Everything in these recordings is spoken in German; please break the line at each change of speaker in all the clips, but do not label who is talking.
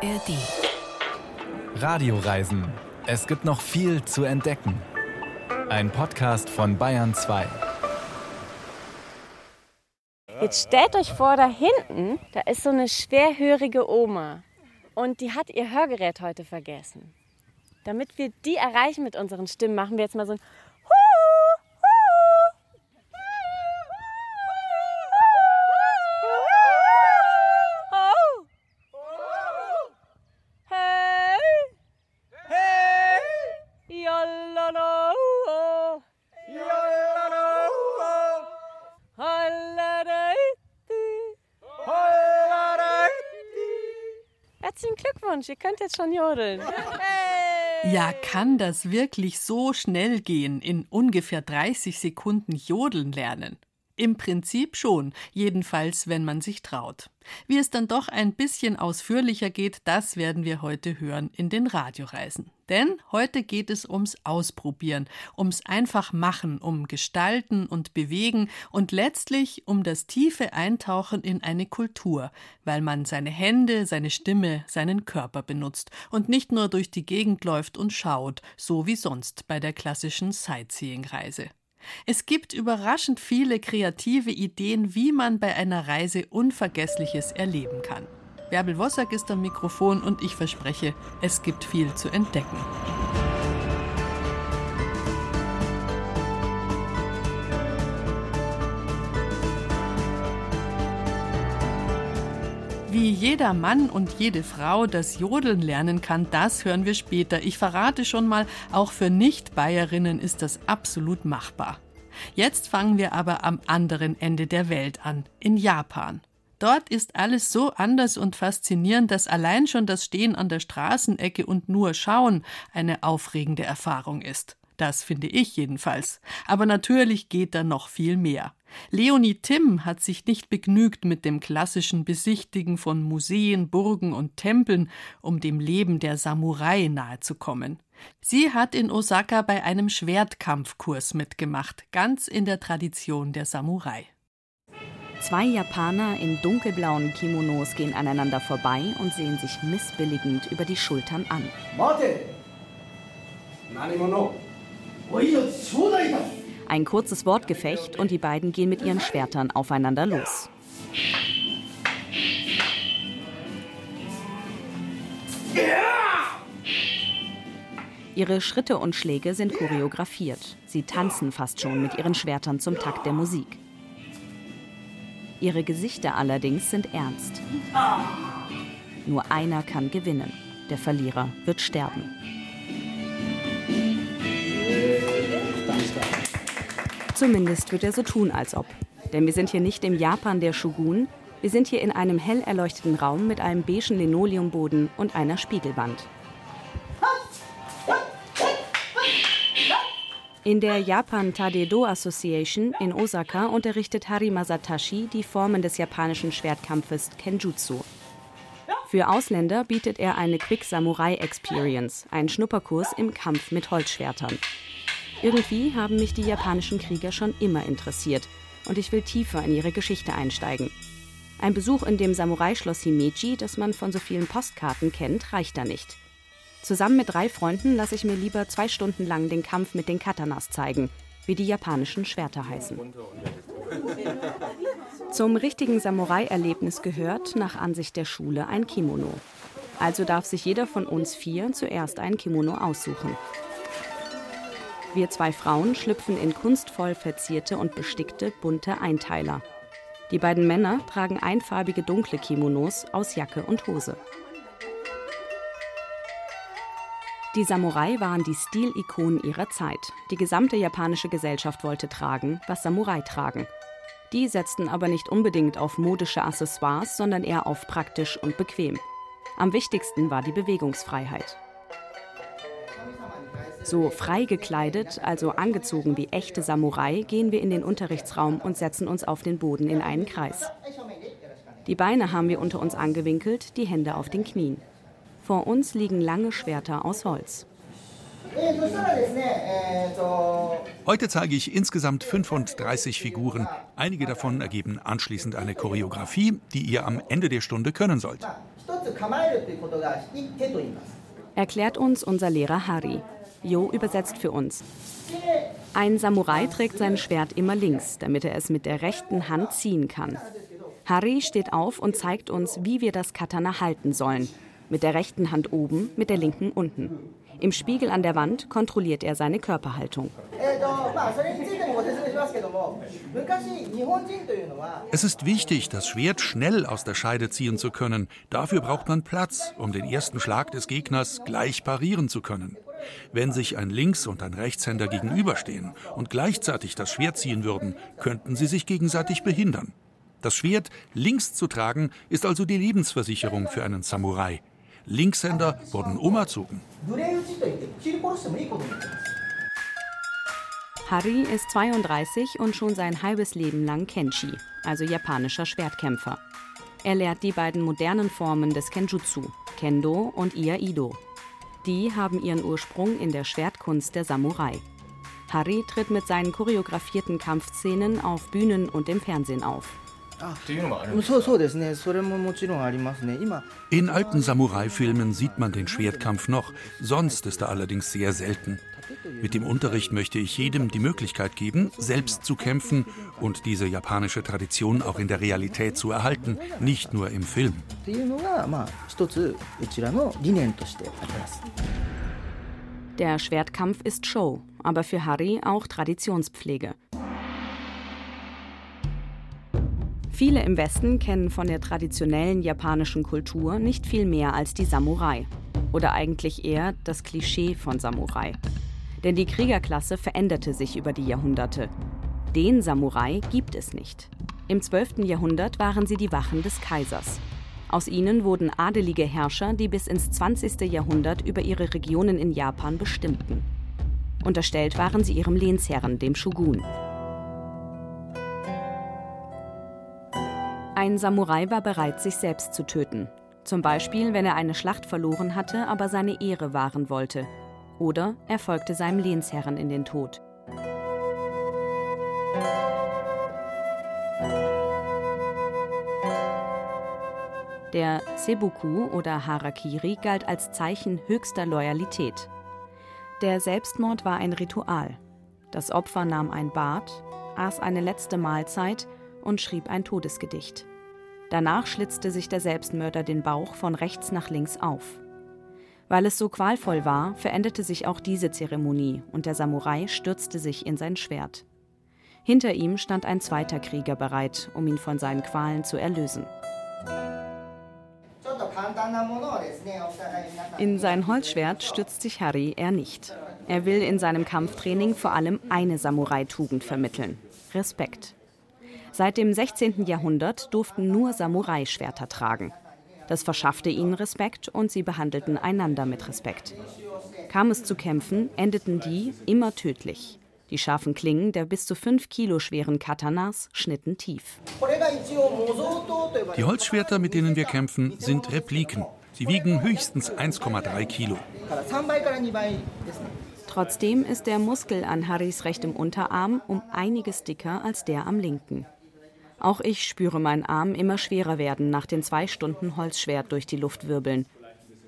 ARD. Radioreisen. Es gibt noch viel zu entdecken. Ein Podcast von Bayern 2.
Jetzt stellt euch vor, da hinten, da ist so eine schwerhörige Oma. Und die hat ihr Hörgerät heute vergessen. Damit wir die erreichen mit unseren Stimmen, machen wir jetzt mal so ein Glückwunsch, ihr könnt jetzt schon jodeln.
Ja, kann das wirklich so schnell gehen, in ungefähr 30 Sekunden jodeln lernen? Im Prinzip schon, jedenfalls wenn man sich traut. Wie es dann doch ein bisschen ausführlicher geht, das werden wir heute hören in den Radioreisen. Denn heute geht es ums Ausprobieren, ums einfach machen, um Gestalten und Bewegen und letztlich um das tiefe Eintauchen in eine Kultur, weil man seine Hände, seine Stimme, seinen Körper benutzt und nicht nur durch die Gegend läuft und schaut, so wie sonst bei der klassischen Sightseeing-Reise. Es gibt überraschend viele kreative Ideen, wie man bei einer Reise Unvergessliches erleben kann. Bärbel Wossack ist am Mikrofon und ich verspreche, es gibt viel zu entdecken. Wie jeder Mann und jede Frau das Jodeln lernen kann, das hören wir später. Ich verrate schon mal, auch für Nicht-Bayerinnen ist das absolut machbar. Jetzt fangen wir aber am anderen Ende der Welt an, in Japan. Dort ist alles so anders und faszinierend, dass allein schon das Stehen an der Straßenecke und nur schauen eine aufregende Erfahrung ist. Das finde ich jedenfalls. Aber natürlich geht da noch viel mehr. Leonie Timm hat sich nicht begnügt mit dem klassischen Besichtigen von Museen, Burgen und Tempeln, um dem Leben der Samurai nahezukommen. Sie hat in Osaka bei einem Schwertkampfkurs mitgemacht, ganz in der Tradition der Samurai.
Zwei Japaner in dunkelblauen Kimonos gehen aneinander vorbei und sehen sich missbilligend über die Schultern an. Mate! Ein kurzes Wortgefecht und die beiden gehen mit ihren Schwertern aufeinander los. Ihre Schritte und Schläge sind choreografiert. Sie tanzen fast schon mit ihren Schwertern zum Takt der Musik. Ihre Gesichter allerdings sind ernst. Nur einer kann gewinnen. Der Verlierer wird sterben. Zumindest wird er so tun, als ob. Denn wir sind hier nicht im Japan der Shogun, wir sind hier in einem hell erleuchteten Raum mit einem beigen Linoleumboden und einer Spiegelwand. In der Japan Tadedo Association in Osaka unterrichtet Harima Satashi die Formen des japanischen Schwertkampfes Kenjutsu. Für Ausländer bietet er eine Quick Samurai Experience, einen Schnupperkurs im Kampf mit Holzschwertern. Irgendwie haben mich die japanischen Krieger schon immer interessiert und ich will tiefer in ihre Geschichte einsteigen. Ein Besuch in dem Samurai-Schloss Himeji, das man von so vielen Postkarten kennt, reicht da nicht. Zusammen mit drei Freunden lasse ich mir lieber zwei Stunden lang den Kampf mit den Katanas zeigen, wie die japanischen Schwerter heißen. Zum richtigen Samurai-Erlebnis gehört, nach Ansicht der Schule, ein Kimono. Also darf sich jeder von uns vier zuerst ein Kimono aussuchen. Wir zwei Frauen schlüpfen in kunstvoll verzierte und bestickte bunte Einteiler. Die beiden Männer tragen einfarbige dunkle Kimonos aus Jacke und Hose. Die Samurai waren die Stilikonen ihrer Zeit. Die gesamte japanische Gesellschaft wollte tragen, was Samurai tragen. Die setzten aber nicht unbedingt auf modische Accessoires, sondern eher auf praktisch und bequem. Am wichtigsten war die Bewegungsfreiheit. So frei gekleidet, also angezogen wie echte Samurai, gehen wir in den Unterrichtsraum und setzen uns auf den Boden in einen Kreis. Die Beine haben wir unter uns angewinkelt, die Hände auf den Knien. Vor uns liegen lange Schwerter aus Holz.
Heute zeige ich insgesamt 35 Figuren. Einige davon ergeben anschließend eine Choreografie, die ihr am Ende der Stunde können sollt.
Erklärt uns unser Lehrer Hari. Jo übersetzt für uns. Ein Samurai trägt sein Schwert immer links, damit er es mit der rechten Hand ziehen kann. Hari steht auf und zeigt uns, wie wir das Katana halten sollen. Mit der rechten Hand oben, mit der linken unten. Im Spiegel an der Wand kontrolliert er seine Körperhaltung.
Es ist wichtig, das Schwert schnell aus der Scheide ziehen zu können. Dafür braucht man Platz, um den ersten Schlag des Gegners gleich parieren zu können. Wenn sich ein Links- und ein Rechtshänder gegenüberstehen und gleichzeitig das Schwert ziehen würden, könnten sie sich gegenseitig behindern. Das Schwert links zu tragen ist also die Lebensversicherung für einen Samurai. Linkshänder wurden umerzogen.
Harry ist 32 und schon sein halbes Leben lang Kenshi, also japanischer Schwertkämpfer. Er lehrt die beiden modernen Formen des Kenjutsu, Kendo und Iaido. Die haben ihren Ursprung in der Schwertkunst der Samurai. Harry tritt mit seinen choreografierten Kampfszenen auf Bühnen und im Fernsehen auf.
In alten Samurai-Filmen sieht man den Schwertkampf noch, sonst ist er allerdings sehr selten. Mit dem Unterricht möchte ich jedem die Möglichkeit geben, selbst zu kämpfen und diese japanische Tradition auch in der Realität zu erhalten, nicht nur im Film.
Der Schwertkampf ist Show, aber für Harry auch Traditionspflege. Viele im Westen kennen von der traditionellen japanischen Kultur nicht viel mehr als die Samurai. Oder eigentlich eher das Klischee von Samurai. Denn die Kriegerklasse veränderte sich über die Jahrhunderte. Den Samurai gibt es nicht. Im 12. Jahrhundert waren sie die Wachen des Kaisers. Aus ihnen wurden adelige Herrscher, die bis ins 20. Jahrhundert über ihre Regionen in Japan bestimmten. Unterstellt waren sie ihrem Lehnsherren, dem Shogun. Ein Samurai war bereit, sich selbst zu töten. Zum Beispiel, wenn er eine Schlacht verloren hatte, aber seine Ehre wahren wollte. Oder er folgte seinem Lehnsherren in den Tod. Der Sebuku oder Harakiri galt als Zeichen höchster Loyalität. Der Selbstmord war ein Ritual. Das Opfer nahm ein Bad, aß eine letzte Mahlzeit und schrieb ein Todesgedicht. Danach schlitzte sich der Selbstmörder den Bauch von rechts nach links auf. Weil es so qualvoll war, verendete sich auch diese Zeremonie und der Samurai stürzte sich in sein Schwert. Hinter ihm stand ein zweiter Krieger bereit, um ihn von seinen Qualen zu erlösen. In sein Holzschwert stützt sich Harry eher nicht. Er will in seinem Kampftraining vor allem eine Samurai-Tugend vermitteln: Respekt. Seit dem 16. Jahrhundert durften nur Samurai Schwerter tragen. Das verschaffte ihnen Respekt und sie behandelten einander mit Respekt. Kam es zu Kämpfen, endeten die immer tödlich. Die scharfen Klingen der bis zu 5 Kilo schweren Katanas schnitten tief.
Die Holzschwerter, mit denen wir kämpfen, sind Repliken. Sie wiegen höchstens 1,3 Kilo.
Trotzdem ist der Muskel an Harrys rechtem Unterarm um einiges dicker als der am linken. Auch ich spüre meinen Arm immer schwerer werden nach den zwei Stunden Holzschwert durch die Luft wirbeln.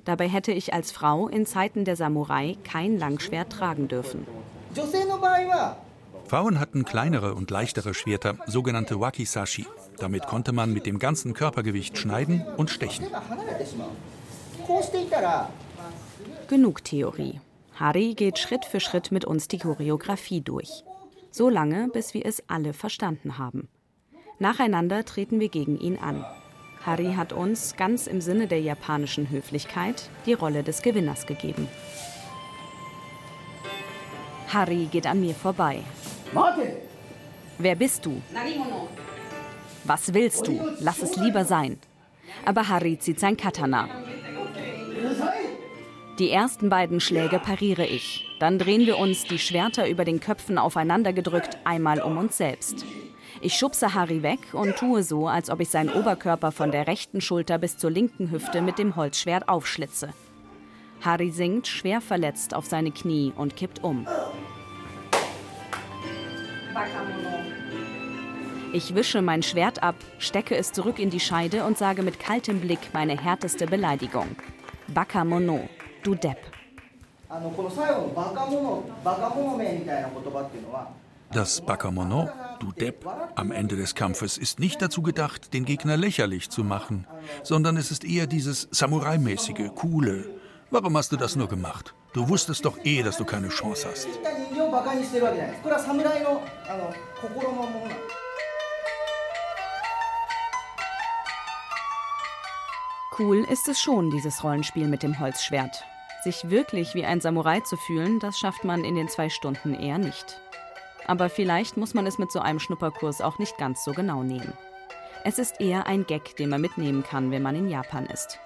Dabei hätte ich als Frau in Zeiten der Samurai kein Langschwert tragen dürfen.
Frauen hatten kleinere und leichtere Schwerter, sogenannte Wakisashi. Damit konnte man mit dem ganzen Körpergewicht schneiden und stechen.
Genug Theorie. Harry geht Schritt für Schritt mit uns die Choreografie durch. So lange, bis wir es alle verstanden haben. Nacheinander treten wir gegen ihn an. Harry hat uns, ganz im Sinne der japanischen Höflichkeit, die Rolle des Gewinners gegeben. Harry geht an mir vorbei. Wer bist du? Was willst du? Lass es lieber sein. Aber Harry zieht sein Katana. Die ersten beiden Schläge pariere ich. Dann drehen wir uns, die Schwerter über den Köpfen aufeinander gedrückt, einmal um uns selbst. Ich schubse Harry weg und tue so, als ob ich seinen Oberkörper von der rechten Schulter bis zur linken Hüfte mit dem Holzschwert aufschlitze. Harry sinkt schwer verletzt auf seine Knie und kippt um. Ich wische mein Schwert ab, stecke es zurück in die Scheide und sage mit kaltem Blick meine härteste Beleidigung. Bakamono, du Depp.
Das Bakamono, du Depp, am Ende des Kampfes ist nicht dazu gedacht, den Gegner lächerlich zu machen, sondern es ist eher dieses Samurai-mäßige, coole. Warum hast du das nur gemacht? Du wusstest doch eh, dass du keine Chance hast.
Cool ist es schon, dieses Rollenspiel mit dem Holzschwert. Sich wirklich wie ein Samurai zu fühlen, das schafft man in den zwei Stunden eher nicht. Aber vielleicht muss man es mit so einem Schnupperkurs auch nicht ganz so genau nehmen. Es ist eher ein Gag, den man mitnehmen kann, wenn man in Japan ist.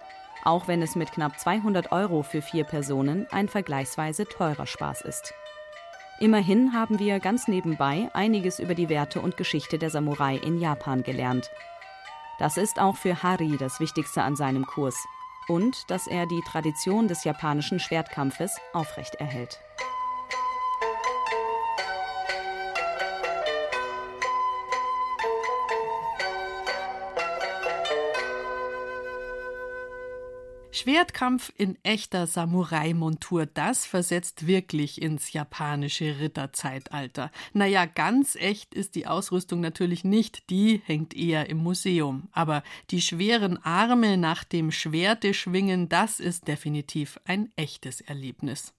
Auch wenn es mit knapp 200 Euro für vier Personen ein vergleichsweise teurer Spaß ist. Immerhin haben wir ganz nebenbei einiges über die Werte und Geschichte der Samurai in Japan gelernt. Das ist auch für Hari das Wichtigste an seinem Kurs und dass er die Tradition des japanischen Schwertkampfes aufrechterhält.
Schwertkampf in echter Samurai-Montur, das versetzt wirklich ins japanische Ritterzeitalter. Naja, ganz echt ist die Ausrüstung natürlich nicht, die hängt eher im Museum. Aber die schweren Arme nach dem Schwerte schwingen, das ist definitiv ein echtes Erlebnis.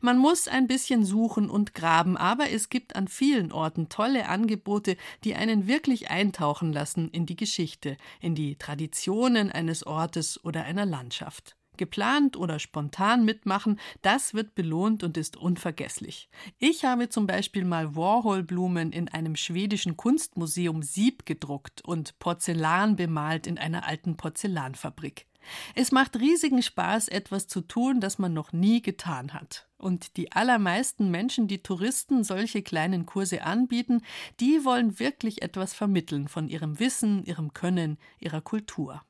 Man muss ein bisschen suchen und graben, aber es gibt an vielen Orten tolle Angebote, die einen wirklich eintauchen lassen in die Geschichte, in die Traditionen eines Ortes oder einer Landschaft. Geplant oder spontan mitmachen, das wird belohnt und ist unvergesslich. Ich habe zum Beispiel mal Warhol-Blumen in einem schwedischen Kunstmuseum Sieb gedruckt und Porzellan bemalt in einer alten Porzellanfabrik. Es macht riesigen Spaß, etwas zu tun, das man noch nie getan hat. Und die allermeisten Menschen, die Touristen solche kleinen Kurse anbieten, die wollen wirklich etwas vermitteln von ihrem Wissen, ihrem Können, ihrer Kultur.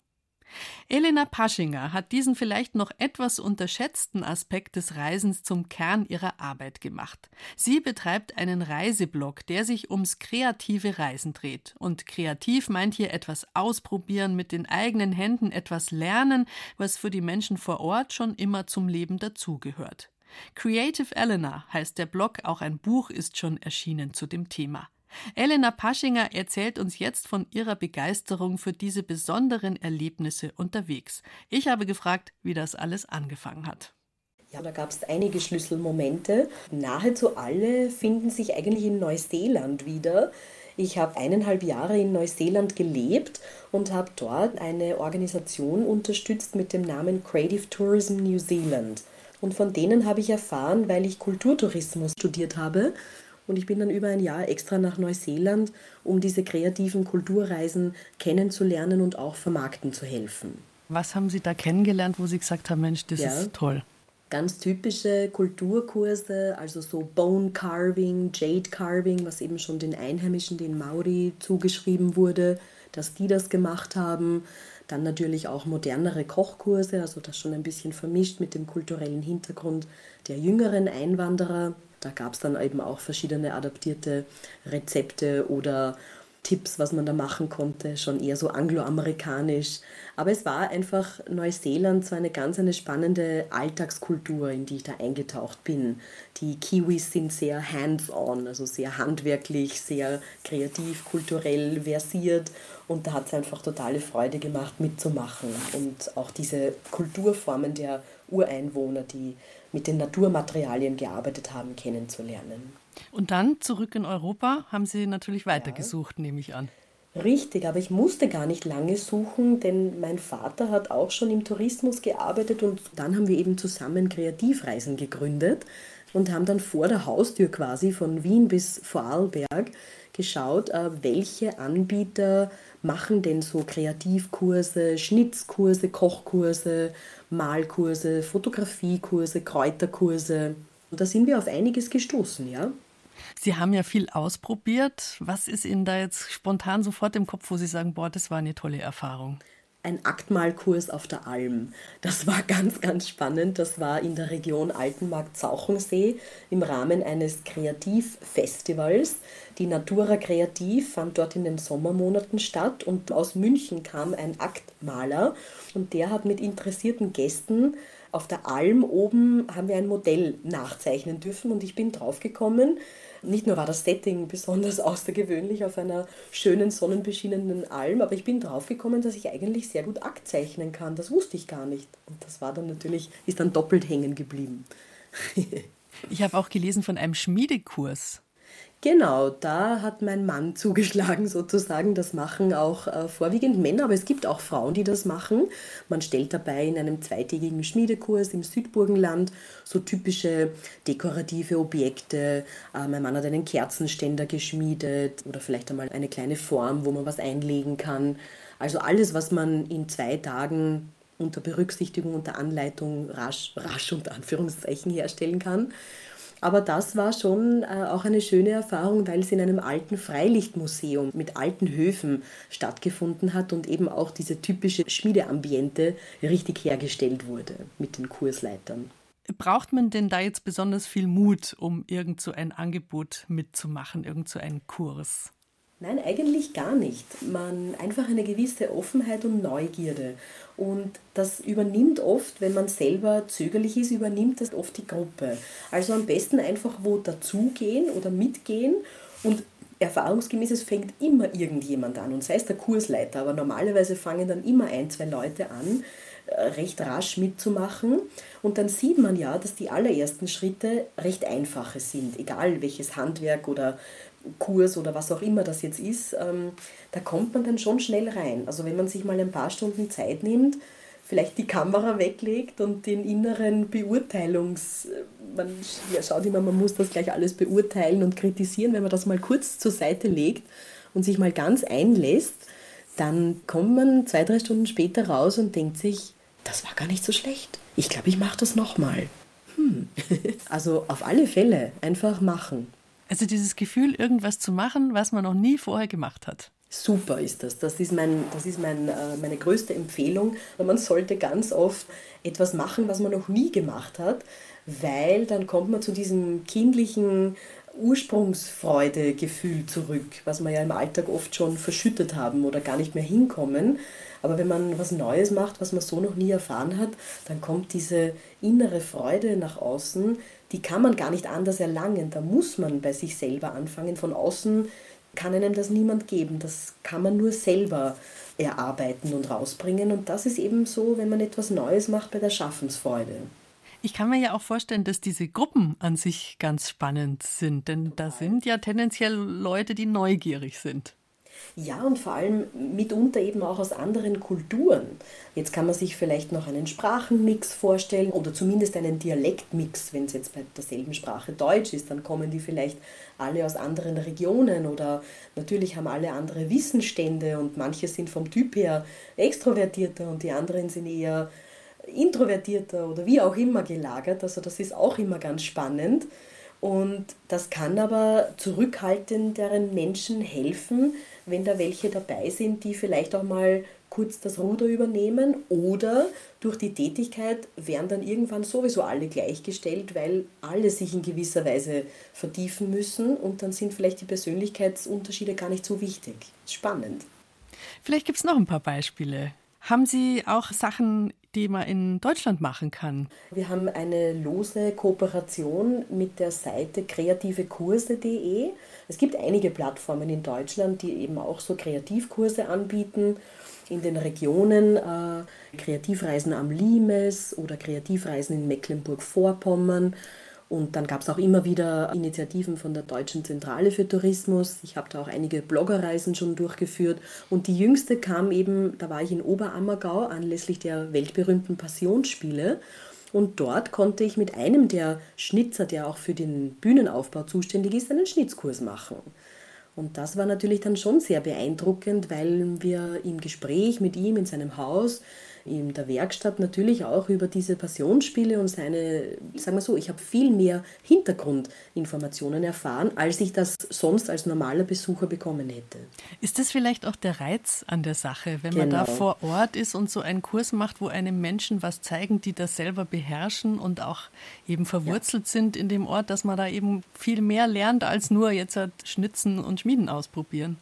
Elena Paschinger hat diesen vielleicht noch etwas unterschätzten Aspekt des Reisens zum Kern ihrer Arbeit gemacht. Sie betreibt einen Reiseblog, der sich ums kreative Reisen dreht. Und kreativ meint hier etwas ausprobieren, mit den eigenen Händen etwas lernen, was für die Menschen vor Ort schon immer zum Leben dazugehört. Creative Elena heißt der Blog, auch ein Buch ist schon erschienen zu dem Thema. Elena Paschinger erzählt uns jetzt von ihrer Begeisterung für diese besonderen Erlebnisse unterwegs. Ich habe gefragt, wie das alles angefangen hat.
Ja, da gab es einige Schlüsselmomente. Nahezu alle finden sich eigentlich in Neuseeland wieder. Ich habe eineinhalb Jahre in Neuseeland gelebt und habe dort eine Organisation unterstützt mit dem Namen Creative Tourism New Zealand. Und von denen habe ich erfahren, weil ich Kulturtourismus studiert habe und ich bin dann über ein Jahr extra nach Neuseeland, um diese kreativen Kulturreisen kennenzulernen und auch vermarkten zu helfen.
Was haben Sie da kennengelernt, wo Sie gesagt haben, Mensch, das ja, ist toll?
Ganz typische Kulturkurse, also so Bone Carving, Jade Carving, was eben schon den Einheimischen, den Maori, zugeschrieben wurde, dass die das gemacht haben. Dann natürlich auch modernere Kochkurse, also das schon ein bisschen vermischt mit dem kulturellen Hintergrund der jüngeren Einwanderer. Da gab es dann eben auch verschiedene adaptierte Rezepte oder Tipps, was man da machen konnte, schon eher so angloamerikanisch. Aber es war einfach Neuseeland so eine ganz eine spannende Alltagskultur, in die ich da eingetaucht bin. Die Kiwis sind sehr hands-on, also sehr handwerklich, sehr kreativ, kulturell versiert und da hat es einfach totale Freude gemacht, mitzumachen und auch diese Kulturformen der Ureinwohner, die mit den Naturmaterialien gearbeitet haben, kennenzulernen.
Und dann zurück in Europa haben Sie natürlich weitergesucht, ja. nehme ich an.
Richtig, aber ich musste gar nicht lange suchen, denn mein Vater hat auch schon im Tourismus gearbeitet und dann haben wir eben zusammen Kreativreisen gegründet und haben dann vor der Haustür quasi von Wien bis Vorarlberg geschaut, äh, welche Anbieter machen denn so Kreativkurse, Schnitzkurse, Kochkurse, Malkurse, Fotografiekurse, Kräuterkurse. Und da sind wir auf einiges gestoßen, ja.
Sie haben ja viel ausprobiert. Was ist Ihnen da jetzt spontan sofort im Kopf, wo Sie sagen, boah, das war eine tolle Erfahrung?
ein Aktmalkurs auf der Alm. Das war ganz, ganz spannend. Das war in der Region Altenmarkt-Zauchensee im Rahmen eines Kreativfestivals. Die Natura Kreativ fand dort in den Sommermonaten statt und aus München kam ein Aktmaler und der hat mit interessierten Gästen auf der Alm oben haben wir ein Modell nachzeichnen dürfen und ich bin draufgekommen, nicht nur war das Setting besonders außergewöhnlich auf einer schönen sonnenbeschienenen Alm, aber ich bin draufgekommen, dass ich eigentlich sehr gut Akt zeichnen kann. Das wusste ich gar nicht. Und das war dann natürlich, ist dann doppelt hängen geblieben.
ich habe auch gelesen von einem Schmiedekurs.
Genau, da hat mein Mann zugeschlagen sozusagen. Das machen auch äh, vorwiegend Männer, aber es gibt auch Frauen, die das machen. Man stellt dabei in einem zweitägigen Schmiedekurs im Südburgenland so typische dekorative Objekte. Äh, mein Mann hat einen Kerzenständer geschmiedet oder vielleicht einmal eine kleine Form, wo man was einlegen kann. Also alles, was man in zwei Tagen unter Berücksichtigung und der Anleitung rasch, rasch unter Anführungszeichen herstellen kann. Aber das war schon äh, auch eine schöne Erfahrung, weil es in einem alten Freilichtmuseum mit alten Höfen stattgefunden hat und eben auch diese typische Schmiedeambiente richtig hergestellt wurde mit den Kursleitern.
Braucht man denn da jetzt besonders viel Mut, um irgend so ein Angebot mitzumachen, irgend so einen Kurs?
Nein, eigentlich gar nicht. Man einfach eine gewisse Offenheit und Neugierde. Und das übernimmt oft, wenn man selber zögerlich ist, übernimmt das oft die Gruppe. Also am besten einfach wo dazugehen oder mitgehen und erfahrungsgemäß, es fängt immer irgendjemand an und sei es der Kursleiter, aber normalerweise fangen dann immer ein, zwei Leute an, äh, recht rasch mitzumachen und dann sieht man ja, dass die allerersten Schritte recht einfache sind, egal welches Handwerk oder Kurs oder was auch immer das jetzt ist, ähm, da kommt man dann schon schnell rein. Also wenn man sich mal ein paar Stunden Zeit nimmt, vielleicht die Kamera weglegt und den inneren Beurteilungs... Man schaut immer, man muss das gleich alles beurteilen und kritisieren. Wenn man das mal kurz zur Seite legt und sich mal ganz einlässt, dann kommt man zwei, drei Stunden später raus und denkt sich, das war gar nicht so schlecht. Ich glaube, ich mache das nochmal. Hm. also auf alle Fälle einfach machen.
Also dieses Gefühl, irgendwas zu machen, was man noch nie vorher gemacht hat.
Super ist das. Das ist, mein, das ist mein, äh, meine größte Empfehlung. Man sollte ganz oft etwas machen, was man noch nie gemacht hat, weil dann kommt man zu diesem kindlichen Ursprungsfreudegefühl zurück, was wir ja im Alltag oft schon verschüttet haben oder gar nicht mehr hinkommen. Aber wenn man was Neues macht, was man so noch nie erfahren hat, dann kommt diese innere Freude nach außen, die kann man gar nicht anders erlangen. Da muss man bei sich selber anfangen. Von außen kann einem das niemand geben. Das kann man nur selber erarbeiten und rausbringen. Und das ist eben so, wenn man etwas Neues macht bei der Schaffensfreude.
Ich kann mir ja auch vorstellen, dass diese Gruppen an sich ganz spannend sind, denn da sind ja tendenziell Leute, die neugierig sind.
Ja, und vor allem mitunter eben auch aus anderen Kulturen. Jetzt kann man sich vielleicht noch einen Sprachenmix vorstellen oder zumindest einen Dialektmix, wenn es jetzt bei derselben Sprache Deutsch ist, dann kommen die vielleicht alle aus anderen Regionen oder natürlich haben alle andere Wissensstände und manche sind vom Typ her extrovertierter und die anderen sind eher introvertierter oder wie auch immer gelagert. Also das ist auch immer ganz spannend. Und das kann aber zurückhaltenderen Menschen helfen, wenn da welche dabei sind, die vielleicht auch mal kurz das Ruder übernehmen oder durch die Tätigkeit werden dann irgendwann sowieso alle gleichgestellt, weil alle sich in gewisser Weise vertiefen müssen und dann sind vielleicht die Persönlichkeitsunterschiede gar nicht so wichtig. Spannend.
Vielleicht gibt es noch ein paar Beispiele. Haben Sie auch Sachen die man in Deutschland machen kann?
Wir haben eine lose Kooperation mit der Seite kreativekurse.de. Es gibt einige Plattformen in Deutschland, die eben auch so Kreativkurse anbieten. In den Regionen äh, Kreativreisen am Limes oder Kreativreisen in Mecklenburg-Vorpommern und dann gab es auch immer wieder Initiativen von der Deutschen Zentrale für Tourismus. Ich habe da auch einige Bloggerreisen schon durchgeführt. Und die jüngste kam eben, da war ich in Oberammergau anlässlich der weltberühmten Passionsspiele. Und dort konnte ich mit einem der Schnitzer, der auch für den Bühnenaufbau zuständig ist, einen Schnitzkurs machen. Und das war natürlich dann schon sehr beeindruckend, weil wir im Gespräch mit ihm in seinem Haus in der Werkstatt natürlich auch über diese Passionsspiele und seine, sagen wir so, ich habe viel mehr Hintergrundinformationen erfahren, als ich das sonst als normaler Besucher bekommen hätte.
Ist das vielleicht auch der Reiz an der Sache, wenn man da genau. vor Ort ist und so einen Kurs macht, wo einem Menschen was zeigen, die das selber beherrschen und auch eben verwurzelt ja. sind in dem Ort, dass man da eben viel mehr lernt als nur jetzt halt Schnitzen und Schmieden ausprobieren?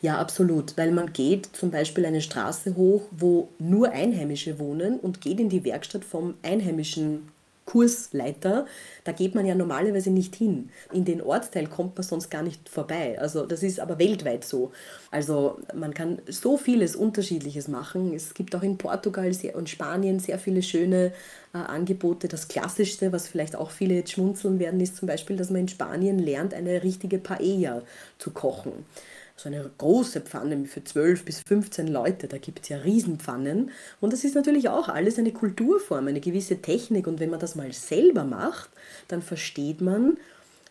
Ja, absolut, weil man geht zum Beispiel eine Straße hoch, wo nur Einheimische wohnen und geht in die Werkstatt vom einheimischen Kursleiter, da geht man ja normalerweise nicht hin. In den Ortsteil kommt man sonst gar nicht vorbei. Also das ist aber weltweit so. Also man kann so vieles Unterschiedliches machen. Es gibt auch in Portugal und Spanien sehr viele schöne äh, Angebote. Das Klassischste, was vielleicht auch viele jetzt schmunzeln werden, ist zum Beispiel, dass man in Spanien lernt, eine richtige Paella zu kochen so eine große Pfanne für 12 bis 15 Leute, da gibt es ja Riesenpfannen. Und das ist natürlich auch alles eine Kulturform, eine gewisse Technik. Und wenn man das mal selber macht, dann versteht man,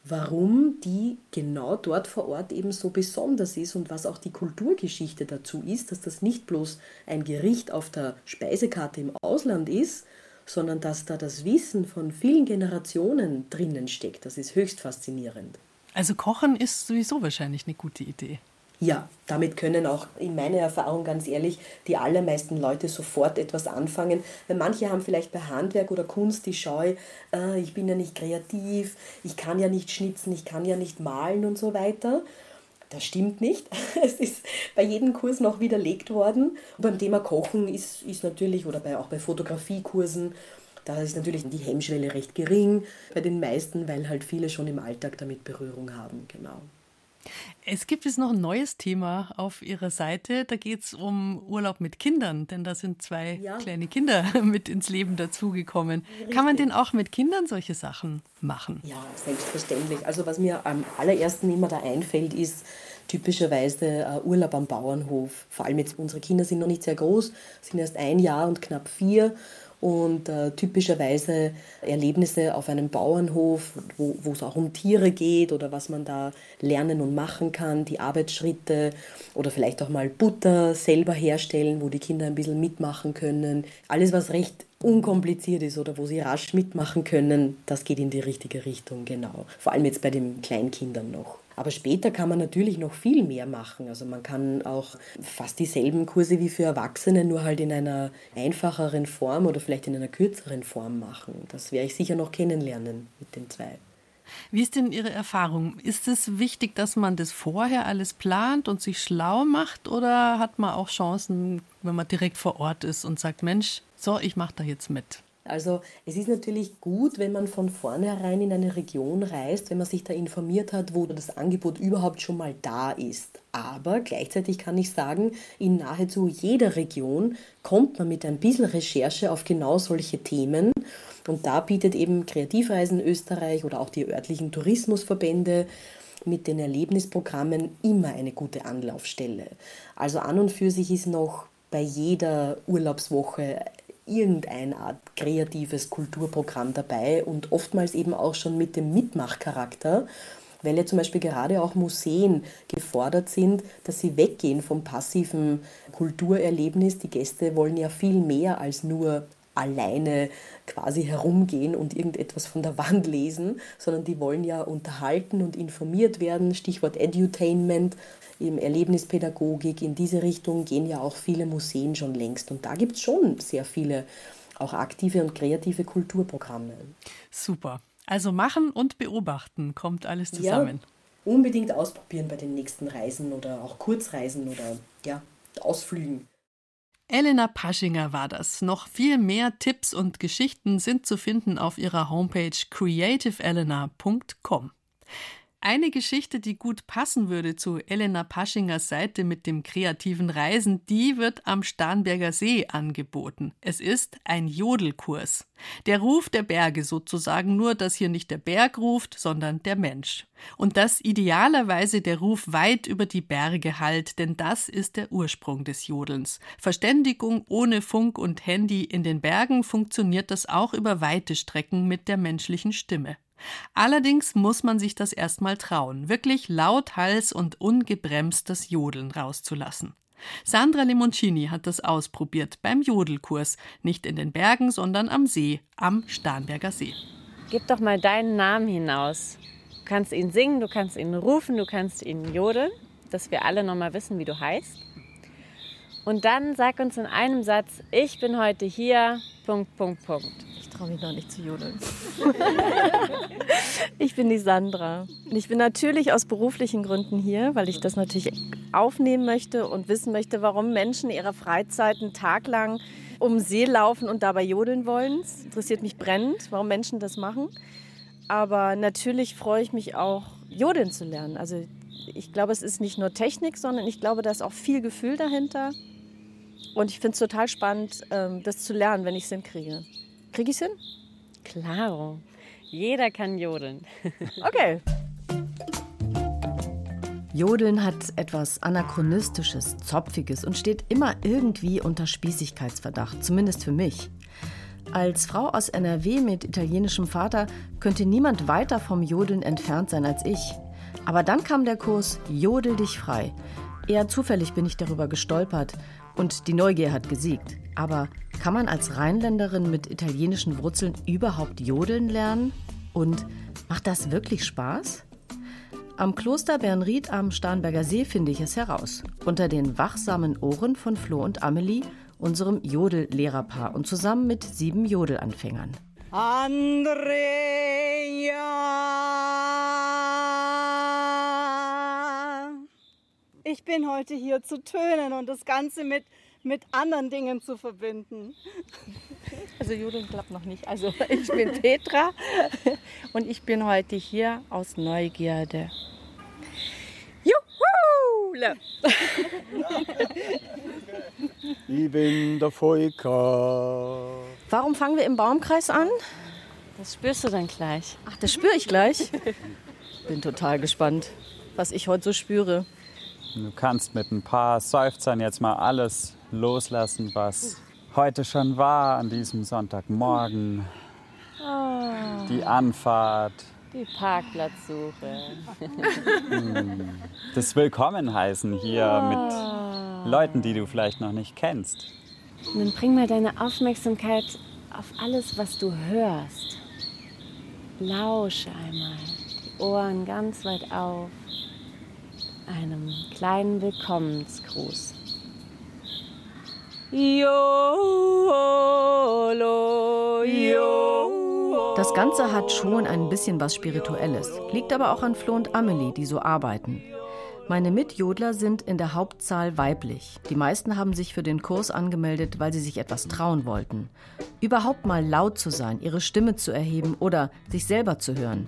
warum die genau dort vor Ort eben so besonders ist und was auch die Kulturgeschichte dazu ist, dass das nicht bloß ein Gericht auf der Speisekarte im Ausland ist, sondern dass da das Wissen von vielen Generationen drinnen steckt. Das ist höchst faszinierend.
Also Kochen ist sowieso wahrscheinlich eine gute Idee.
Ja, damit können auch in meiner Erfahrung ganz ehrlich die allermeisten Leute sofort etwas anfangen. Weil manche haben vielleicht bei Handwerk oder Kunst die Scheu, äh, ich bin ja nicht kreativ, ich kann ja nicht schnitzen, ich kann ja nicht malen und so weiter. Das stimmt nicht. Es ist bei jedem Kurs noch widerlegt worden. Und beim Thema Kochen ist, ist natürlich, oder bei, auch bei Fotografiekursen, da ist natürlich die Hemmschwelle recht gering bei den meisten, weil halt viele schon im Alltag damit Berührung haben. Genau.
Es gibt jetzt noch ein neues Thema auf Ihrer Seite. Da geht es um Urlaub mit Kindern, denn da sind zwei ja. kleine Kinder mit ins Leben dazugekommen. Kann man denn auch mit Kindern solche Sachen machen?
Ja, selbstverständlich. Also was mir am allerersten immer da einfällt, ist typischerweise äh, Urlaub am Bauernhof. Vor allem jetzt unsere Kinder sind noch nicht sehr groß, sind erst ein Jahr und knapp vier und äh, typischerweise Erlebnisse auf einem Bauernhof, wo, wo es auch um Tiere geht oder was man da lernen und machen kann, die Arbeitsschritte oder vielleicht auch mal Butter selber herstellen, wo die Kinder ein bisschen mitmachen können. Alles, was recht unkompliziert ist oder wo sie rasch mitmachen können, das geht in die richtige Richtung, genau. Vor allem jetzt bei den Kleinkindern noch. Aber später kann man natürlich noch viel mehr machen. Also man kann auch fast dieselben Kurse wie für Erwachsene, nur halt in einer einfacheren Form oder vielleicht in einer kürzeren Form machen. Das werde ich sicher noch kennenlernen mit den zwei.
Wie ist denn Ihre Erfahrung? Ist es wichtig, dass man das vorher alles plant und sich schlau macht oder hat man auch Chancen, wenn man direkt vor Ort ist und sagt, Mensch, so, ich mache da jetzt mit?
Also es ist natürlich gut, wenn man von vornherein in eine Region reist, wenn man sich da informiert hat, wo das Angebot überhaupt schon mal da ist. Aber gleichzeitig kann ich sagen, in nahezu jeder Region kommt man mit ein bisschen Recherche auf genau solche Themen. Und da bietet eben Kreativreisen Österreich oder auch die örtlichen Tourismusverbände mit den Erlebnisprogrammen immer eine gute Anlaufstelle. Also an und für sich ist noch bei jeder Urlaubswoche irgendein Art kreatives Kulturprogramm dabei und oftmals eben auch schon mit dem Mitmachcharakter, weil ja zum Beispiel gerade auch Museen gefordert sind, dass sie weggehen vom passiven Kulturerlebnis. Die Gäste wollen ja viel mehr als nur alleine quasi herumgehen und irgendetwas von der Wand lesen, sondern die wollen ja unterhalten und informiert werden. Stichwort Edutainment im Erlebnispädagogik, in diese Richtung gehen ja auch viele Museen schon längst. Und da gibt es schon sehr viele auch aktive und kreative Kulturprogramme.
Super. Also machen und beobachten kommt alles zusammen.
Ja, unbedingt ausprobieren bei den nächsten Reisen oder auch Kurzreisen oder ja, Ausflügen.
Elena Paschinger war das. Noch viel mehr Tipps und Geschichten sind zu finden auf ihrer Homepage creativeelena.com. Eine Geschichte, die gut passen würde zu Elena Paschingers Seite mit dem kreativen Reisen, die wird am Starnberger See angeboten. Es ist ein Jodelkurs. Der Ruf der Berge sozusagen, nur dass hier nicht der Berg ruft, sondern der Mensch. Und dass idealerweise der Ruf weit über die Berge hallt, denn das ist der Ursprung des Jodelns. Verständigung ohne Funk und Handy in den Bergen funktioniert das auch über weite Strecken mit der menschlichen Stimme. Allerdings muss man sich das erstmal trauen, wirklich laut Hals und ungebremst das Jodeln rauszulassen. Sandra Limoncini hat das ausprobiert beim Jodelkurs. Nicht in den Bergen, sondern am See, am Starnberger See.
Gib doch mal deinen Namen hinaus. Du kannst ihn singen, du kannst ihn rufen, du kannst ihn jodeln, dass wir alle noch mal wissen, wie du heißt. Und dann sag uns in einem Satz, ich bin heute hier, Punkt, Punkt, Punkt.
Ich traue mich noch nicht zu jodeln. ich bin die Sandra. Und ich bin natürlich aus beruflichen Gründen hier, weil ich das natürlich aufnehmen möchte und wissen möchte, warum Menschen ihrer Freizeit einen Tag lang um See laufen und dabei jodeln wollen. Es interessiert mich brennend, warum Menschen das machen. Aber natürlich freue ich mich auch, jodeln zu lernen. Also ich glaube, es ist nicht nur Technik, sondern ich glaube, da ist auch viel Gefühl dahinter. Und ich finde es total spannend, ähm, das zu lernen, wenn ich es hinkriege. Kriege ich es hin?
Klaro. Jeder kann jodeln.
okay.
Jodeln hat etwas Anachronistisches, Zopfiges und steht immer irgendwie unter Spießigkeitsverdacht, zumindest für mich. Als Frau aus NRW mit italienischem Vater könnte niemand weiter vom Jodeln entfernt sein als ich. Aber dann kam der Kurs Jodel dich frei. Eher zufällig bin ich darüber gestolpert und die Neugier hat gesiegt. Aber kann man als Rheinländerin mit italienischen Wurzeln überhaupt jodeln lernen? Und macht das wirklich Spaß? Am Kloster Bernried am Starnberger See finde ich es heraus. Unter den wachsamen Ohren von Flo und Amelie, unserem Jodellehrerpaar und zusammen mit sieben Jodelanfängern. Andrea!
Ich bin heute hier zu tönen und das Ganze mit, mit anderen Dingen zu verbinden.
Also Jodeln klappt noch nicht. Also ich bin Petra und ich bin heute hier aus Neugierde. Juhu!
ich bin der Volker.
Warum fangen wir im Baumkreis an?
Das spürst du dann gleich.
Ach, das spüre ich gleich. Bin total gespannt, was ich heute so spüre.
Du kannst mit ein paar Seufzern jetzt mal alles loslassen, was heute schon war an diesem Sonntagmorgen. Oh. Die Anfahrt.
Die Parkplatzsuche.
Hm. das Willkommen heißen hier oh. mit Leuten, die du vielleicht noch nicht kennst.
Und dann bring mal deine Aufmerksamkeit auf alles, was du hörst. Lausche einmal, die Ohren ganz weit auf, einem kleinen Willkommensgruß.
Das Ganze hat schon ein bisschen was Spirituelles, liegt aber auch an Flo und Amelie, die so arbeiten. Meine Mitjodler sind in der Hauptzahl weiblich. Die meisten haben sich für den Kurs angemeldet, weil sie sich etwas trauen wollten. Überhaupt mal laut zu sein, ihre Stimme zu erheben oder sich selber zu hören.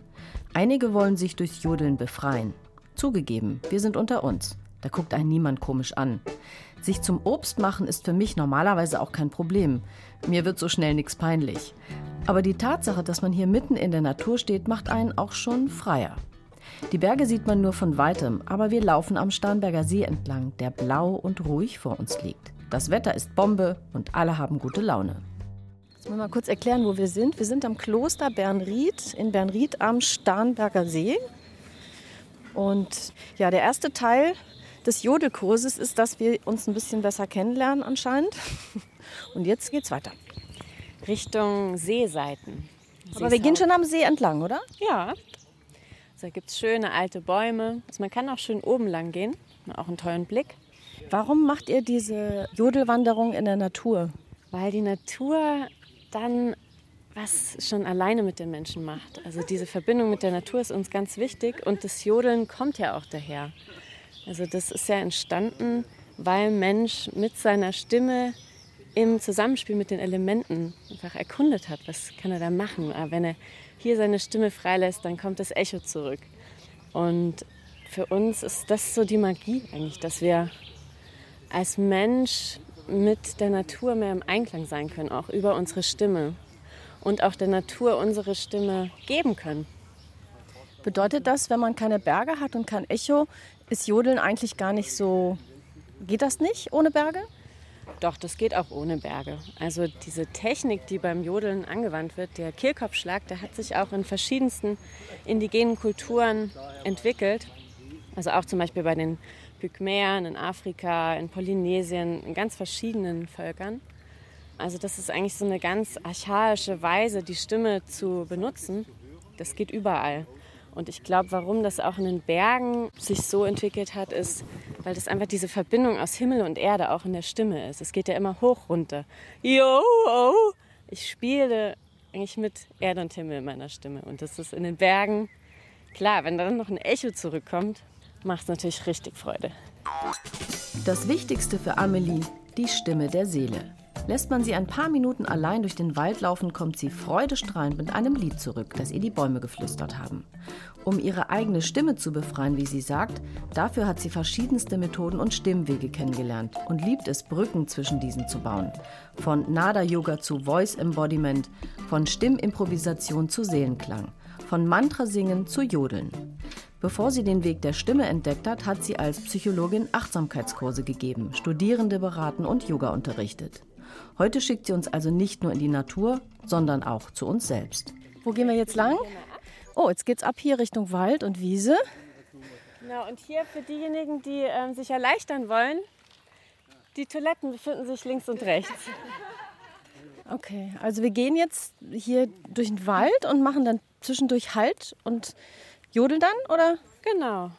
Einige wollen sich durchs Jodeln befreien. Zugegeben, wir sind unter uns. Da guckt einen niemand komisch an. Sich zum Obst machen ist für mich normalerweise auch kein Problem. Mir wird so schnell nichts peinlich. Aber die Tatsache, dass man hier mitten in der Natur steht, macht einen auch schon freier. Die Berge sieht man nur von weitem, aber wir laufen am Starnberger See entlang, der blau und ruhig vor uns liegt. Das Wetter ist Bombe und alle haben gute Laune.
Jetzt mal kurz erklären, wo wir sind. Wir sind am Kloster Bernried in Bernried am Starnberger See. Und ja, der erste Teil des Jodelkurses ist, dass wir uns ein bisschen besser kennenlernen anscheinend. Und jetzt geht's weiter.
Richtung Seeseiten.
Aber wir gehen schon am See entlang, oder?
Ja. Also da gibt es schöne alte Bäume. Also man kann auch schön oben lang gehen. Auch einen tollen Blick.
Warum macht ihr diese Jodelwanderung in der Natur?
Weil die Natur dann was schon alleine mit den Menschen macht. Also diese Verbindung mit der Natur ist uns ganz wichtig und das Jodeln kommt ja auch daher. Also das ist ja entstanden, weil Mensch mit seiner Stimme im Zusammenspiel mit den Elementen einfach erkundet hat, was kann er da machen. Aber wenn er hier seine Stimme freilässt, dann kommt das Echo zurück. Und für uns ist das so die Magie eigentlich, dass wir als Mensch mit der Natur mehr im Einklang sein können, auch über unsere Stimme und auch der Natur unsere Stimme geben können.
Bedeutet das, wenn man keine Berge hat und kein Echo, ist Jodeln eigentlich gar nicht so. Geht das nicht ohne Berge?
Doch, das geht auch ohne Berge. Also diese Technik, die beim Jodeln angewandt wird, der Kehlkopfschlag, der hat sich auch in verschiedensten indigenen Kulturen entwickelt. Also auch zum Beispiel bei den Pygmäern in Afrika, in Polynesien, in ganz verschiedenen Völkern. Also das ist eigentlich so eine ganz archaische Weise, die Stimme zu benutzen. Das geht überall. Und ich glaube, warum das auch in den Bergen sich so entwickelt hat, ist, weil das einfach diese Verbindung aus Himmel und Erde auch in der Stimme ist. Es geht ja immer hoch runter. Yo, oh. Ich spiele eigentlich mit Erde und Himmel in meiner Stimme. Und das ist in den Bergen, klar, wenn dann noch ein Echo zurückkommt, macht es natürlich richtig Freude.
Das Wichtigste für Amelie, die Stimme der Seele. Lässt man sie ein paar Minuten allein durch den Wald laufen, kommt sie freudestrahlend mit einem Lied zurück, das ihr die Bäume geflüstert haben. Um ihre eigene Stimme zu befreien, wie sie sagt, dafür hat sie verschiedenste Methoden und Stimmwege kennengelernt und liebt es, Brücken zwischen diesen zu bauen. Von Nada-Yoga zu Voice Embodiment, von Stimmimprovisation zu Seelenklang, von Mantrasingen zu Jodeln. Bevor sie den Weg der Stimme entdeckt hat, hat sie als Psychologin Achtsamkeitskurse gegeben, Studierende beraten und Yoga unterrichtet. Heute schickt sie uns also nicht nur in die Natur, sondern auch zu uns selbst.
Wo gehen wir jetzt lang? Oh, jetzt geht's ab hier Richtung Wald und Wiese.
Genau, und hier für diejenigen, die ähm, sich erleichtern wollen, die Toiletten befinden sich links und rechts.
Okay, also wir gehen jetzt hier durch den Wald und machen dann zwischendurch Halt und jodeln dann, oder?
Genau.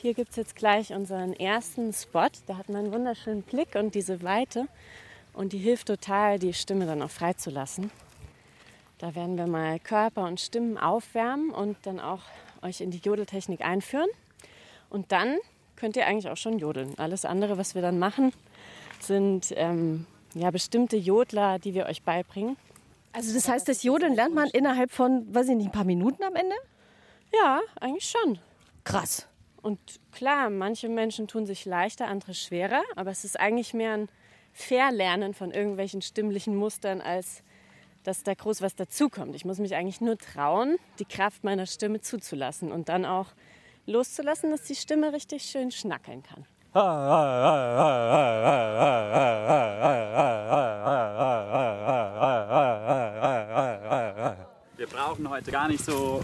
Hier gibt es jetzt gleich unseren ersten Spot. Da hat man einen wunderschönen Blick und diese Weite. Und die hilft total, die Stimme dann auch freizulassen. Da werden wir mal Körper und Stimmen aufwärmen und dann auch euch in die Jodeltechnik einführen. Und dann könnt ihr eigentlich auch schon jodeln. Alles andere, was wir dann machen, sind ähm, ja, bestimmte Jodler, die wir euch beibringen.
Also das heißt, das Jodeln lernt man innerhalb von, weiß ich nicht, ein paar Minuten am Ende?
Ja, eigentlich schon.
Krass.
Und klar, manche Menschen tun sich leichter, andere schwerer, aber es ist eigentlich mehr ein Verlernen von irgendwelchen stimmlichen Mustern, als dass da groß was dazukommt. Ich muss mich eigentlich nur trauen, die Kraft meiner Stimme zuzulassen und dann auch loszulassen, dass die Stimme richtig schön schnackeln kann.
Wir brauchen heute gar nicht so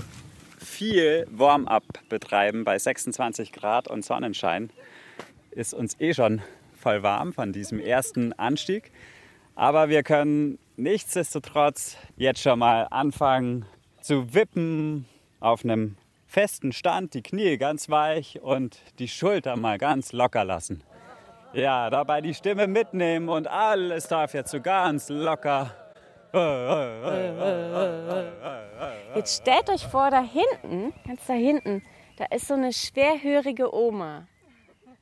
viel Warm-up betreiben. Bei 26 Grad und Sonnenschein ist uns eh schon voll warm von diesem ersten Anstieg. Aber wir können nichtsdestotrotz jetzt schon mal anfangen zu wippen auf einem festen Stand, die Knie ganz weich und die Schulter mal ganz locker lassen. Ja, dabei die Stimme mitnehmen und alles darf jetzt so ganz locker.
Jetzt stellt euch vor, da hinten, ganz da hinten, da ist so eine schwerhörige Oma.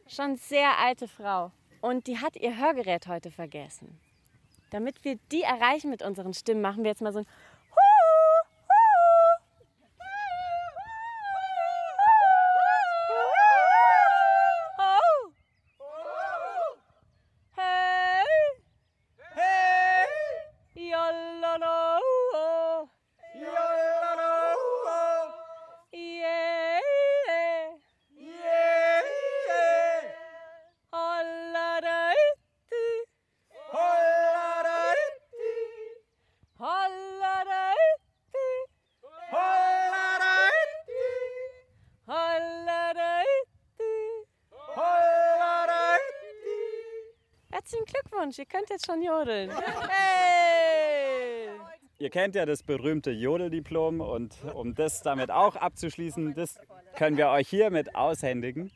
Schon sehr alte Frau. Und die hat ihr Hörgerät heute vergessen. Damit wir die erreichen mit unseren Stimmen, machen wir jetzt mal so ein Glückwunsch, ihr könnt jetzt schon jodeln. Hey!
Ihr kennt ja das berühmte Jodeldiplom und um das damit auch abzuschließen, das können wir euch hiermit aushändigen.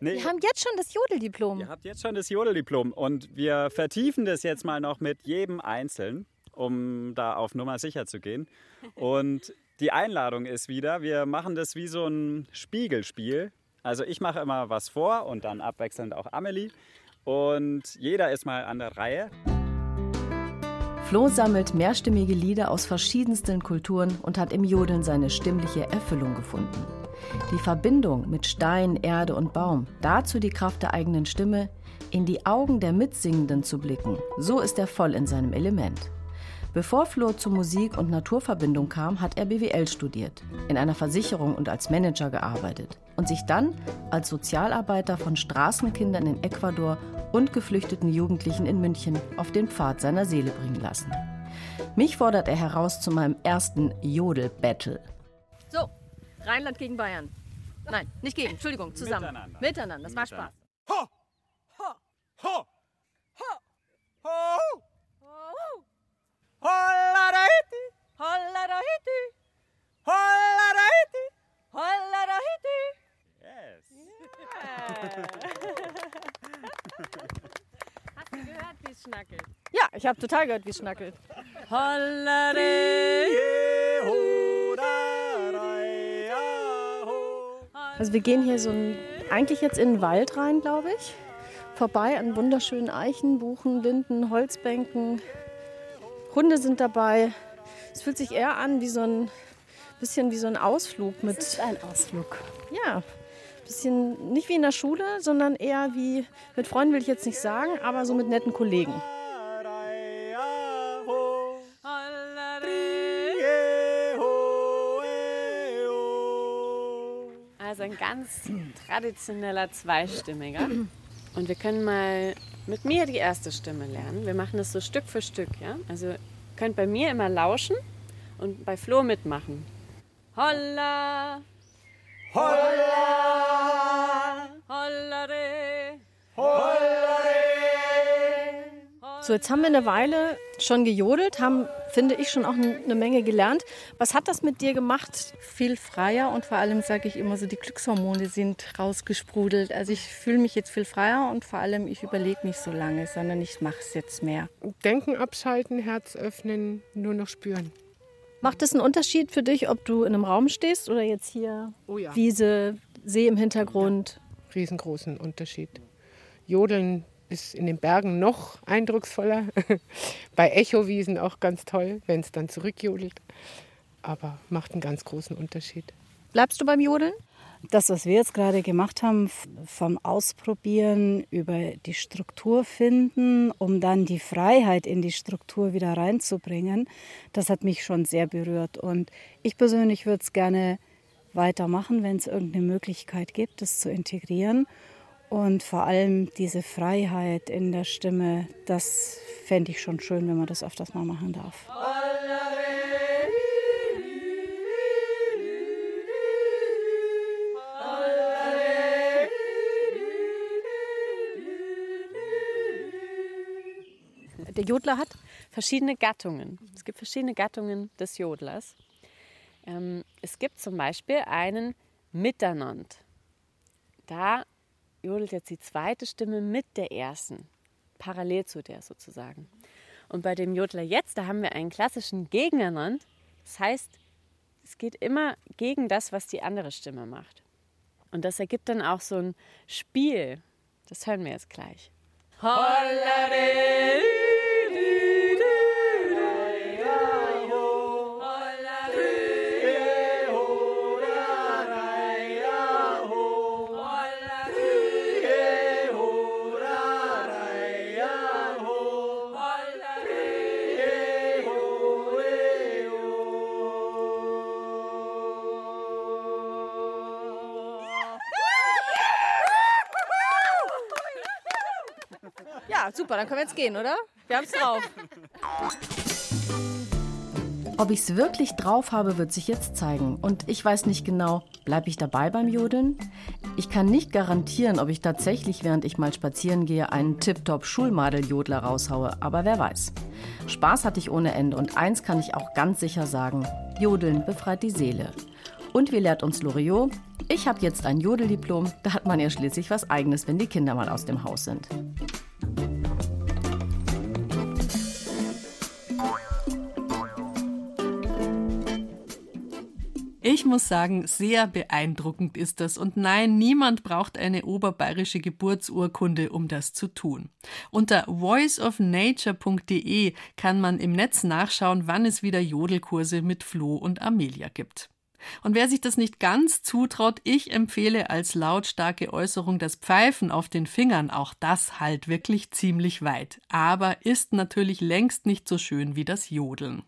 Nee, wir haben jetzt schon das Jodeldiplom.
Ihr habt jetzt schon das Jodeldiplom und wir vertiefen das jetzt mal noch mit jedem Einzelnen, um da auf Nummer sicher zu gehen. Und die Einladung ist wieder, wir machen das wie so ein Spiegelspiel. Also ich mache immer was vor und dann abwechselnd auch Amelie. Und jeder ist mal an der Reihe.
Flo sammelt mehrstimmige Lieder aus verschiedensten Kulturen und hat im Jodeln seine stimmliche Erfüllung gefunden. Die Verbindung mit Stein, Erde und Baum, dazu die Kraft der eigenen Stimme, in die Augen der Mitsingenden zu blicken, so ist er voll in seinem Element. Bevor Flo zur Musik- und Naturverbindung kam, hat er BWL studiert, in einer Versicherung und als Manager gearbeitet und sich dann als Sozialarbeiter von Straßenkindern in Ecuador und geflüchteten Jugendlichen in München auf den Pfad seiner Seele bringen lassen. Mich fordert er heraus zu meinem ersten Jodel-Battle.
So, Rheinland gegen Bayern. Nein, nicht gegen, Entschuldigung, zusammen. Miteinander. Miteinander, das war Spaß.
Ho! Ho! Ho! Ho! Ho! Hollareiti! Hollareiti! Hollareiti! Hollareiti!
Hast du gehört, wie es schnackelt?
Ja, ich habe total gehört, wie es schnackelt. Also wir gehen hier so ein, eigentlich jetzt in den Wald rein, glaube ich. Vorbei an wunderschönen Eichen, Buchen, Linden, Holzbänken. Hunde sind dabei. Es fühlt sich eher an wie so ein bisschen wie so ein Ausflug mit.
Es ist ein Ausflug.
Ja, bisschen nicht wie in der Schule, sondern eher wie mit Freunden will ich jetzt nicht sagen, aber so mit netten Kollegen.
Also ein ganz traditioneller Zweistimmiger. Und wir können mal mit mir die erste Stimme lernen. Wir machen das so Stück für Stück, ja? Also könnt bei mir immer lauschen und bei Flo mitmachen. Holla! Holla!
So, jetzt haben wir eine Weile schon gejodelt, haben, finde ich, schon auch eine Menge gelernt. Was hat das mit dir gemacht?
Viel freier und vor allem sage ich immer so, die Glückshormone sind rausgesprudelt. Also ich fühle mich jetzt viel freier und vor allem ich überlege nicht so lange, sondern ich mache es jetzt mehr.
Denken abschalten, Herz öffnen, nur noch spüren.
Macht es einen Unterschied für dich, ob du in einem Raum stehst oder jetzt hier
Oh ja.
Wiese, See im Hintergrund?
Riesengroßen Unterschied. Jodeln ist in den Bergen noch eindrucksvoller. Bei Echowiesen auch ganz toll, wenn es dann zurückjodelt. Aber macht einen ganz großen Unterschied.
Bleibst du beim Jodeln?
Das, was wir jetzt gerade gemacht haben, vom Ausprobieren über die Struktur finden, um dann die Freiheit in die Struktur wieder reinzubringen, das hat mich schon sehr berührt. Und ich persönlich würde es gerne weitermachen, wenn es irgendeine Möglichkeit gibt, das zu integrieren. Und vor allem diese Freiheit in der Stimme, das fände ich schon schön, wenn man das öfters mal machen darf.
Der Jodler hat verschiedene Gattungen. Es gibt verschiedene Gattungen des Jodlers. Ähm, es gibt zum Beispiel einen Mitternaut. Da jodelt jetzt die zweite Stimme mit der ersten, parallel zu der sozusagen. Und bei dem Jodler jetzt, da haben wir einen klassischen Gegeneinander. Das heißt, es geht immer gegen das, was die andere Stimme macht. Und das ergibt dann auch so ein Spiel. Das hören wir jetzt gleich.
Ja, super, dann können wir jetzt gehen, oder? Wir haben es drauf.
Ob ich es wirklich drauf habe, wird sich jetzt zeigen. Und ich weiß nicht genau, bleibe ich dabei beim Jodeln? Ich kann nicht garantieren, ob ich tatsächlich, während ich mal spazieren gehe, einen tiptop Schulmadel-Jodler raushaue, aber wer weiß. Spaß hatte ich ohne Ende und eins kann ich auch ganz sicher sagen: Jodeln befreit die Seele. Und wie lehrt uns Loriot? Ich habe jetzt ein Jodeldiplom, da hat man ja schließlich was Eigenes, wenn die Kinder mal aus dem Haus sind.
Ich muss sagen, sehr beeindruckend ist das. Und nein, niemand braucht eine oberbayerische Geburtsurkunde, um das zu tun. Unter voiceofnature.de kann man im Netz nachschauen, wann es wieder Jodelkurse mit Flo und Amelia gibt. Und wer sich das nicht ganz zutraut, ich empfehle als lautstarke Äußerung das Pfeifen auf den Fingern. Auch das halt wirklich ziemlich weit. Aber ist natürlich längst nicht so schön wie das Jodeln.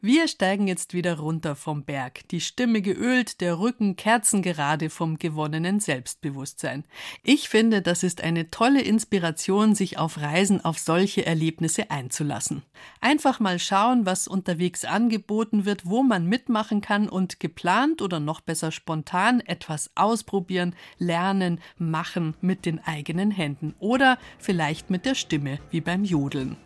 Wir steigen jetzt wieder runter vom Berg, die Stimme geölt, der Rücken kerzengerade vom gewonnenen Selbstbewusstsein. Ich finde, das ist eine tolle Inspiration, sich auf Reisen auf solche Erlebnisse einzulassen. Einfach mal schauen, was unterwegs angeboten wird, wo man mitmachen kann und geplant oder noch besser spontan etwas ausprobieren, lernen, machen mit den eigenen Händen oder vielleicht mit der Stimme, wie beim Jodeln.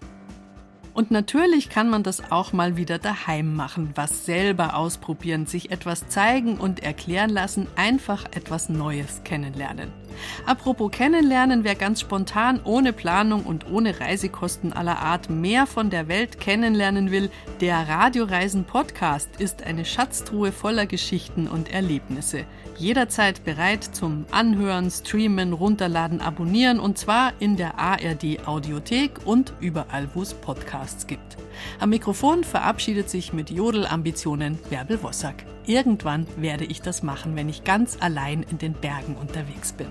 Und natürlich kann man das auch mal wieder daheim machen, was selber ausprobieren, sich etwas zeigen und erklären lassen, einfach etwas Neues kennenlernen. Apropos kennenlernen, wer ganz spontan, ohne Planung und ohne Reisekosten aller Art mehr von der Welt kennenlernen will, der Radioreisen Podcast ist eine Schatztruhe voller Geschichten und Erlebnisse. Jederzeit bereit zum Anhören, Streamen, Runterladen, Abonnieren und zwar in der ARD Audiothek und überall, wo es Podcasts gibt. Am Mikrofon verabschiedet sich mit Jodelambitionen Bärbel Wossack. Irgendwann werde ich das machen, wenn ich ganz allein in den Bergen unterwegs bin.